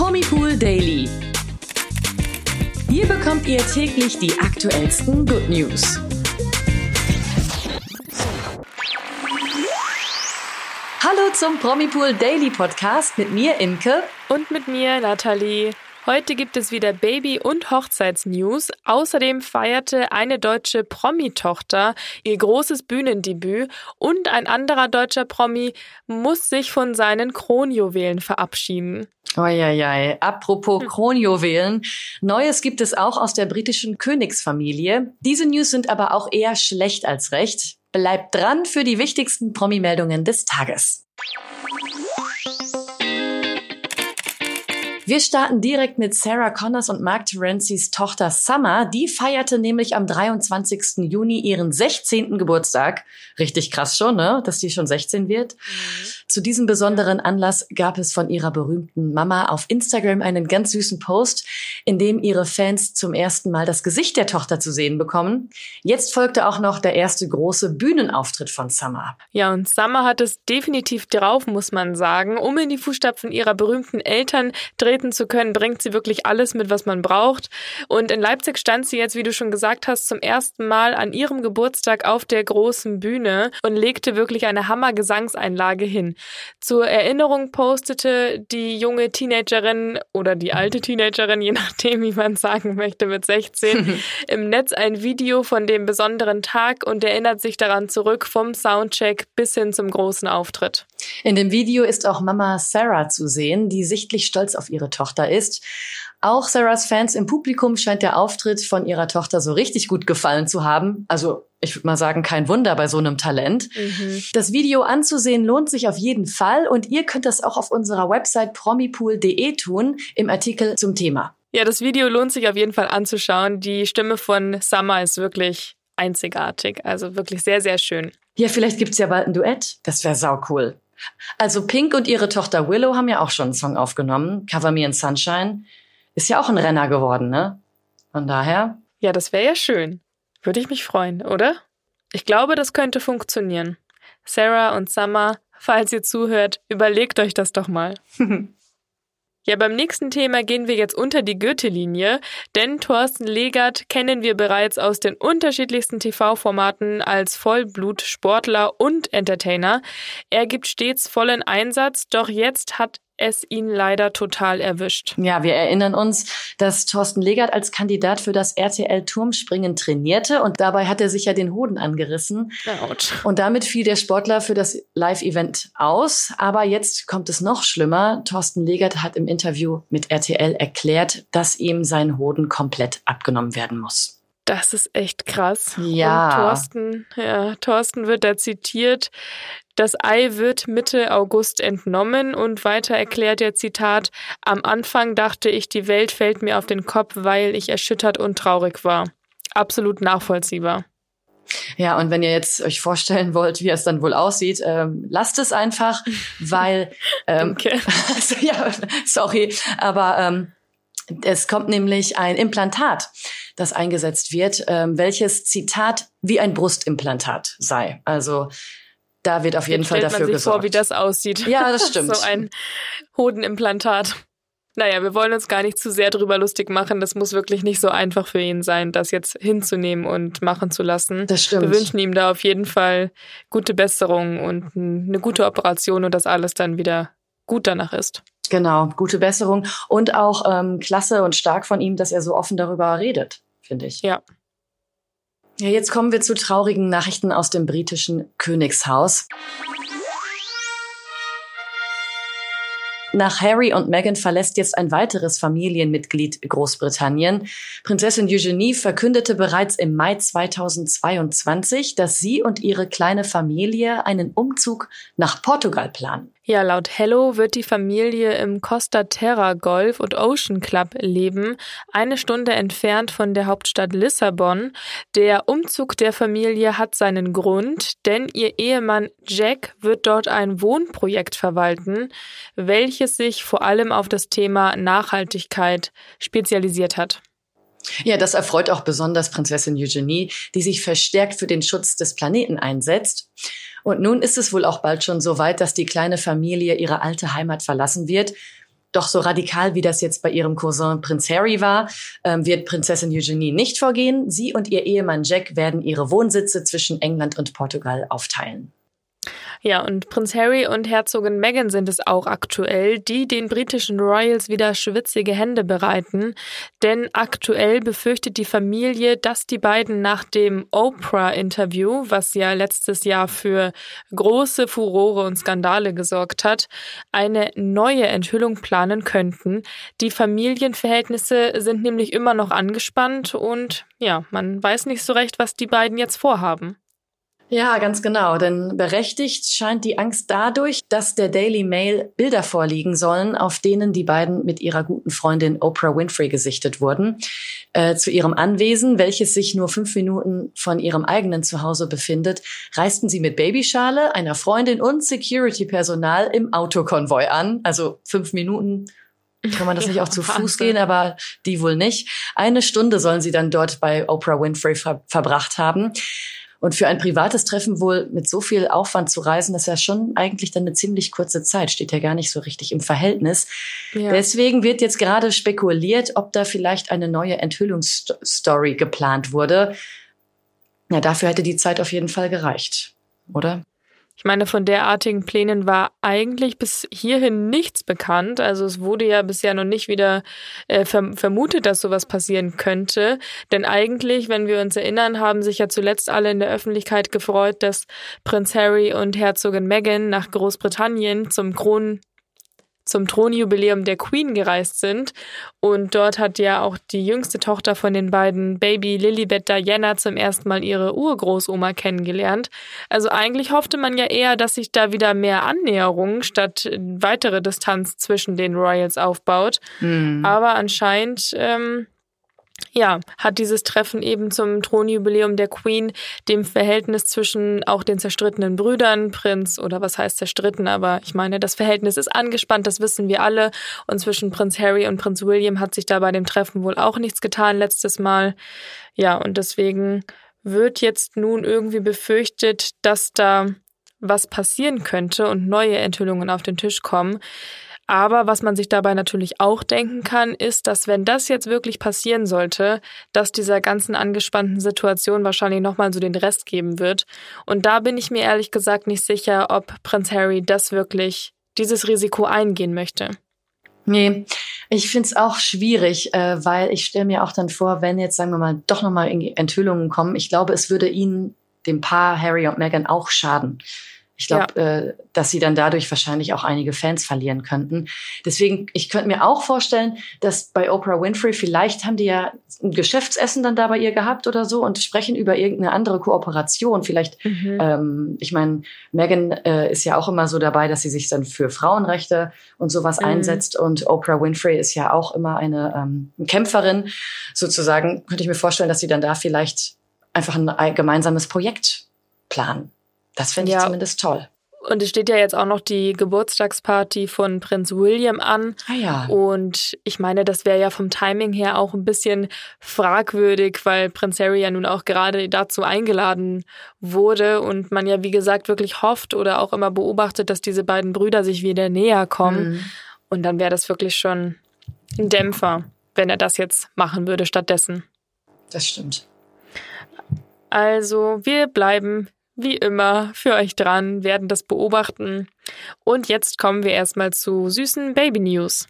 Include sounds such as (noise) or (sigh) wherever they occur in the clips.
Promipool Daily. Hier bekommt ihr täglich die aktuellsten Good News. Hallo zum Promipool Daily Podcast mit mir, Imke. Und mit mir, Nathalie. Heute gibt es wieder Baby- und Hochzeitsnews. Außerdem feierte eine deutsche Promi-Tochter ihr großes Bühnendebüt und ein anderer deutscher Promi muss sich von seinen Kronjuwelen verabschieden. Eieiei. Apropos hm. Kronjuwelen. Neues gibt es auch aus der britischen Königsfamilie. Diese News sind aber auch eher schlecht als recht. Bleibt dran für die wichtigsten Promi-Meldungen des Tages. Wir starten direkt mit Sarah Connors und Mark Terenzis Tochter Summer. Die feierte nämlich am 23. Juni ihren 16. Geburtstag. Richtig krass schon, ne? Dass die schon 16 wird. Mhm. Zu diesem besonderen Anlass gab es von ihrer berühmten Mama auf Instagram einen ganz süßen Post, in dem ihre Fans zum ersten Mal das Gesicht der Tochter zu sehen bekommen. Jetzt folgte auch noch der erste große Bühnenauftritt von Summer. Ja, und Summer hat es definitiv drauf, muss man sagen. Um in die Fußstapfen ihrer berühmten Eltern auftreten zu können, bringt sie wirklich alles mit, was man braucht. Und in Leipzig stand sie jetzt, wie du schon gesagt hast, zum ersten Mal an ihrem Geburtstag auf der großen Bühne und legte wirklich eine Hammer-Gesangseinlage hin. Zur Erinnerung postete die junge Teenagerin oder die alte Teenagerin, (laughs) je nachdem, wie man sagen möchte, mit 16, (laughs) im Netz ein Video von dem besonderen Tag und erinnert sich daran zurück vom Soundcheck bis hin zum großen Auftritt. In dem Video ist auch Mama Sarah zu sehen, die sichtlich stolz auf ihre Tochter ist. Auch Sarahs Fans im Publikum scheint der Auftritt von ihrer Tochter so richtig gut gefallen zu haben. Also ich würde mal sagen, kein Wunder bei so einem Talent. Mhm. Das Video anzusehen lohnt sich auf jeden Fall und ihr könnt das auch auf unserer Website promipool.de tun im Artikel zum Thema. Ja, das Video lohnt sich auf jeden Fall anzuschauen. Die Stimme von Summer ist wirklich einzigartig, also wirklich sehr, sehr schön. Ja, vielleicht gibt's ja bald ein Duett. Das wäre sau cool. Also Pink und ihre Tochter Willow haben ja auch schon einen Song aufgenommen. Cover Me in Sunshine. Ist ja auch ein Renner geworden, ne? Von daher. Ja, das wäre ja schön. Würde ich mich freuen, oder? Ich glaube, das könnte funktionieren. Sarah und Summer, falls ihr zuhört, überlegt euch das doch mal. (laughs) Ja, beim nächsten Thema gehen wir jetzt unter die Gürtellinie, denn Thorsten Legert kennen wir bereits aus den unterschiedlichsten TV-Formaten als Vollblut-Sportler und Entertainer. Er gibt stets vollen Einsatz, doch jetzt hat es ihn leider total erwischt. Ja, wir erinnern uns, dass Thorsten Legert als Kandidat für das RTL Turmspringen trainierte und dabei hat er sich ja den Hoden angerissen. Ouch. Und damit fiel der Sportler für das Live-Event aus. Aber jetzt kommt es noch schlimmer. Thorsten Legert hat im Interview mit RTL erklärt, dass ihm sein Hoden komplett abgenommen werden muss. Das ist echt krass. Ja. Und Thorsten, ja, Thorsten wird da zitiert. Das Ei wird Mitte August entnommen und weiter erklärt er Zitat, am Anfang dachte ich, die Welt fällt mir auf den Kopf, weil ich erschüttert und traurig war. Absolut nachvollziehbar. Ja, und wenn ihr jetzt euch vorstellen wollt, wie es dann wohl aussieht, ähm, lasst es einfach, weil (laughs) ähm, okay. (laughs) also, ja, sorry, aber ähm, es kommt nämlich ein Implantat, das eingesetzt wird, ähm, welches Zitat wie ein Brustimplantat sei. Also da wird auf jeden Jetzt Fall dafür man sich gesorgt. vor, wie das aussieht. Ja, das (laughs) stimmt. so ein Hodenimplantat. Naja, wir wollen uns gar nicht zu sehr drüber lustig machen. Das muss wirklich nicht so einfach für ihn sein, das jetzt hinzunehmen und machen zu lassen. Das stimmt. Wir wünschen ihm da auf jeden Fall gute Besserung und eine gute Operation und dass alles dann wieder gut danach ist. Genau, gute Besserung und auch ähm, klasse und stark von ihm, dass er so offen darüber redet, finde ich. Ja. Ja, jetzt kommen wir zu traurigen Nachrichten aus dem britischen Königshaus. Nach Harry und Meghan verlässt jetzt ein weiteres Familienmitglied Großbritannien. Prinzessin Eugenie verkündete bereits im Mai 2022, dass sie und ihre kleine Familie einen Umzug nach Portugal planen. Ja, laut Hello wird die Familie im Costa Terra Golf und Ocean Club leben, eine Stunde entfernt von der Hauptstadt Lissabon. Der Umzug der Familie hat seinen Grund, denn ihr Ehemann Jack wird dort ein Wohnprojekt verwalten, welches sich vor allem auf das Thema Nachhaltigkeit spezialisiert hat. Ja, das erfreut auch besonders Prinzessin Eugenie, die sich verstärkt für den Schutz des Planeten einsetzt. Und nun ist es wohl auch bald schon so weit, dass die kleine Familie ihre alte Heimat verlassen wird. Doch so radikal, wie das jetzt bei ihrem Cousin Prinz Harry war, ähm, wird Prinzessin Eugenie nicht vorgehen. Sie und ihr Ehemann Jack werden ihre Wohnsitze zwischen England und Portugal aufteilen. Ja, und Prinz Harry und Herzogin Meghan sind es auch aktuell, die den britischen Royals wieder schwitzige Hände bereiten. Denn aktuell befürchtet die Familie, dass die beiden nach dem Oprah-Interview, was ja letztes Jahr für große Furore und Skandale gesorgt hat, eine neue Enthüllung planen könnten. Die Familienverhältnisse sind nämlich immer noch angespannt und ja, man weiß nicht so recht, was die beiden jetzt vorhaben. Ja, ganz genau. Denn berechtigt scheint die Angst dadurch, dass der Daily Mail Bilder vorliegen sollen, auf denen die beiden mit ihrer guten Freundin Oprah Winfrey gesichtet wurden. Äh, zu ihrem Anwesen, welches sich nur fünf Minuten von ihrem eigenen Zuhause befindet, reisten sie mit Babyschale, einer Freundin und Security-Personal im Autokonvoi an. Also fünf Minuten kann man das (laughs) nicht auch zu Fuß gehen, aber die wohl nicht. Eine Stunde sollen sie dann dort bei Oprah Winfrey ver verbracht haben. Und für ein privates Treffen wohl mit so viel Aufwand zu reisen, das ist ja schon eigentlich dann eine ziemlich kurze Zeit, steht ja gar nicht so richtig im Verhältnis. Ja. Deswegen wird jetzt gerade spekuliert, ob da vielleicht eine neue Enthüllungsstory geplant wurde. Ja, dafür hätte die Zeit auf jeden Fall gereicht, oder? Ich meine, von derartigen Plänen war eigentlich bis hierhin nichts bekannt. Also es wurde ja bisher noch nicht wieder äh, vermutet, dass sowas passieren könnte. Denn eigentlich, wenn wir uns erinnern, haben sich ja zuletzt alle in der Öffentlichkeit gefreut, dass Prinz Harry und Herzogin Meghan nach Großbritannien zum Kron zum Thronjubiläum der Queen gereist sind. Und dort hat ja auch die jüngste Tochter von den beiden, Baby Lilibet Diana, zum ersten Mal ihre Urgroßoma kennengelernt. Also eigentlich hoffte man ja eher, dass sich da wieder mehr Annäherung statt weitere Distanz zwischen den Royals aufbaut. Mhm. Aber anscheinend ähm, ja, hat dieses Treffen eben zum Thronjubiläum der Queen dem Verhältnis zwischen auch den zerstrittenen Brüdern, Prinz oder was heißt zerstritten, aber ich meine, das Verhältnis ist angespannt, das wissen wir alle. Und zwischen Prinz Harry und Prinz William hat sich da bei dem Treffen wohl auch nichts getan letztes Mal. Ja, und deswegen wird jetzt nun irgendwie befürchtet, dass da was passieren könnte und neue Enthüllungen auf den Tisch kommen. Aber was man sich dabei natürlich auch denken kann, ist, dass wenn das jetzt wirklich passieren sollte, dass dieser ganzen angespannten Situation wahrscheinlich nochmal so den Rest geben wird. Und da bin ich mir ehrlich gesagt nicht sicher, ob Prinz Harry das wirklich, dieses Risiko eingehen möchte. Nee, ich find's auch schwierig, äh, weil ich stelle mir auch dann vor, wenn jetzt, sagen wir mal, doch nochmal Enthüllungen kommen, ich glaube, es würde ihnen, dem Paar Harry und Meghan, auch schaden. Ich glaube, ja. äh, dass sie dann dadurch wahrscheinlich auch einige Fans verlieren könnten. Deswegen, ich könnte mir auch vorstellen, dass bei Oprah Winfrey vielleicht haben die ja ein Geschäftsessen dann da bei ihr gehabt oder so und sprechen über irgendeine andere Kooperation. Vielleicht, mhm. ähm, ich meine, Megan äh, ist ja auch immer so dabei, dass sie sich dann für Frauenrechte und sowas mhm. einsetzt und Oprah Winfrey ist ja auch immer eine ähm, Kämpferin. Sozusagen könnte ich mir vorstellen, dass sie dann da vielleicht einfach ein gemeinsames Projekt planen. Das finde ich ja. zumindest toll. Und es steht ja jetzt auch noch die Geburtstagsparty von Prinz William an. Ah ja. Und ich meine, das wäre ja vom Timing her auch ein bisschen fragwürdig, weil Prinz Harry ja nun auch gerade dazu eingeladen wurde und man ja, wie gesagt, wirklich hofft oder auch immer beobachtet, dass diese beiden Brüder sich wieder näher kommen. Mhm. Und dann wäre das wirklich schon ein Dämpfer, wenn er das jetzt machen würde stattdessen. Das stimmt. Also, wir bleiben wie immer für euch dran, werden das beobachten. Und jetzt kommen wir erstmal zu süßen Baby News.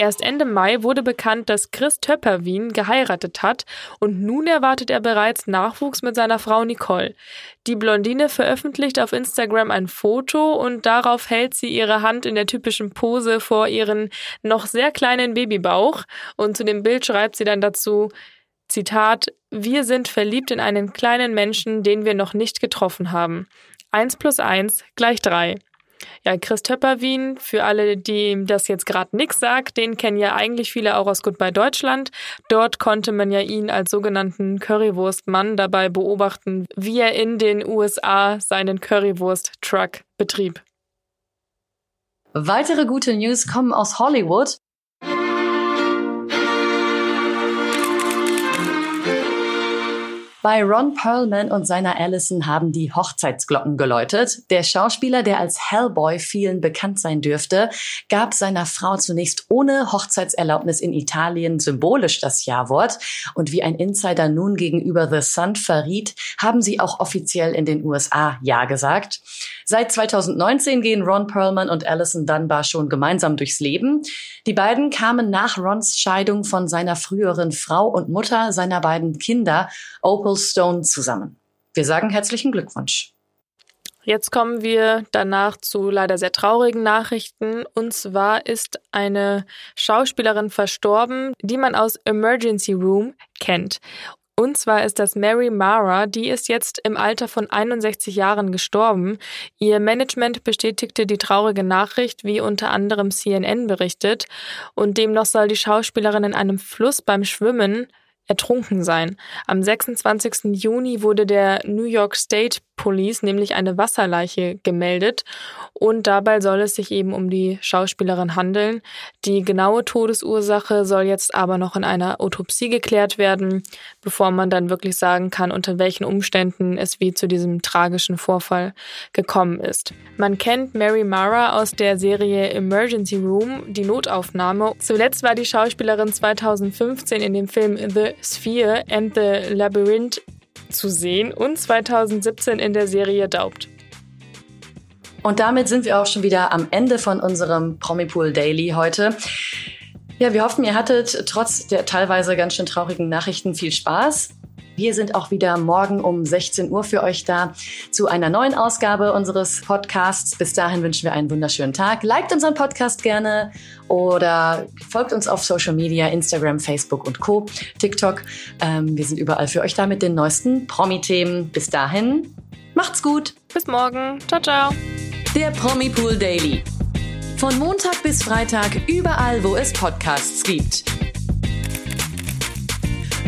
Erst Ende Mai wurde bekannt, dass Chris Töpperwien geheiratet hat und nun erwartet er bereits Nachwuchs mit seiner Frau Nicole. Die Blondine veröffentlicht auf Instagram ein Foto und darauf hält sie ihre Hand in der typischen Pose vor ihren noch sehr kleinen Babybauch und zu dem Bild schreibt sie dann dazu, Zitat, wir sind verliebt in einen kleinen Menschen, den wir noch nicht getroffen haben. Eins plus eins gleich drei. Ja, Chris Töpperwien, für alle, die das jetzt gerade nix sagt, den kennen ja eigentlich viele auch aus Goodbye Deutschland. Dort konnte man ja ihn als sogenannten Currywurstmann dabei beobachten, wie er in den USA seinen Currywurst-Truck betrieb. Weitere gute News kommen aus Hollywood. Bei Ron Perlman und seiner Allison haben die Hochzeitsglocken geläutet. Der Schauspieler, der als Hellboy vielen bekannt sein dürfte, gab seiner Frau zunächst ohne Hochzeitserlaubnis in Italien symbolisch das Ja-Wort. Und wie ein Insider nun gegenüber The Sun verriet, haben sie auch offiziell in den USA Ja gesagt. Seit 2019 gehen Ron Perlman und Allison Dunbar schon gemeinsam durchs Leben. Die beiden kamen nach Rons Scheidung von seiner früheren Frau und Mutter seiner beiden Kinder, Opal Stone, zusammen. Wir sagen herzlichen Glückwunsch. Jetzt kommen wir danach zu leider sehr traurigen Nachrichten. Und zwar ist eine Schauspielerin verstorben, die man aus Emergency Room kennt. Und zwar ist das Mary Mara, die ist jetzt im Alter von 61 Jahren gestorben. Ihr Management bestätigte die traurige Nachricht, wie unter anderem CNN berichtet. Und demnach soll die Schauspielerin in einem Fluss beim Schwimmen ertrunken sein. Am 26. Juni wurde der New York State Police nämlich eine Wasserleiche gemeldet und dabei soll es sich eben um die Schauspielerin handeln. Die genaue Todesursache soll jetzt aber noch in einer Autopsie geklärt werden, bevor man dann wirklich sagen kann, unter welchen Umständen es wie zu diesem tragischen Vorfall gekommen ist. Man kennt Mary Mara aus der Serie Emergency Room, die Notaufnahme. Zuletzt war die Schauspielerin 2015 in dem Film The Sphere and the Labyrinth zu sehen und 2017 in der Serie Daubt. Und damit sind wir auch schon wieder am Ende von unserem Promipool Daily heute. Ja, wir hoffen, ihr hattet trotz der teilweise ganz schön traurigen Nachrichten viel Spaß. Wir sind auch wieder morgen um 16 Uhr für euch da zu einer neuen Ausgabe unseres Podcasts. Bis dahin wünschen wir einen wunderschönen Tag. Liked unseren Podcast gerne oder folgt uns auf Social Media, Instagram, Facebook und Co., TikTok. Ähm, wir sind überall für euch da mit den neuesten Promi-Themen. Bis dahin, macht's gut. Bis morgen. Ciao, ciao. Der Promi Pool Daily. Von Montag bis Freitag überall, wo es Podcasts gibt.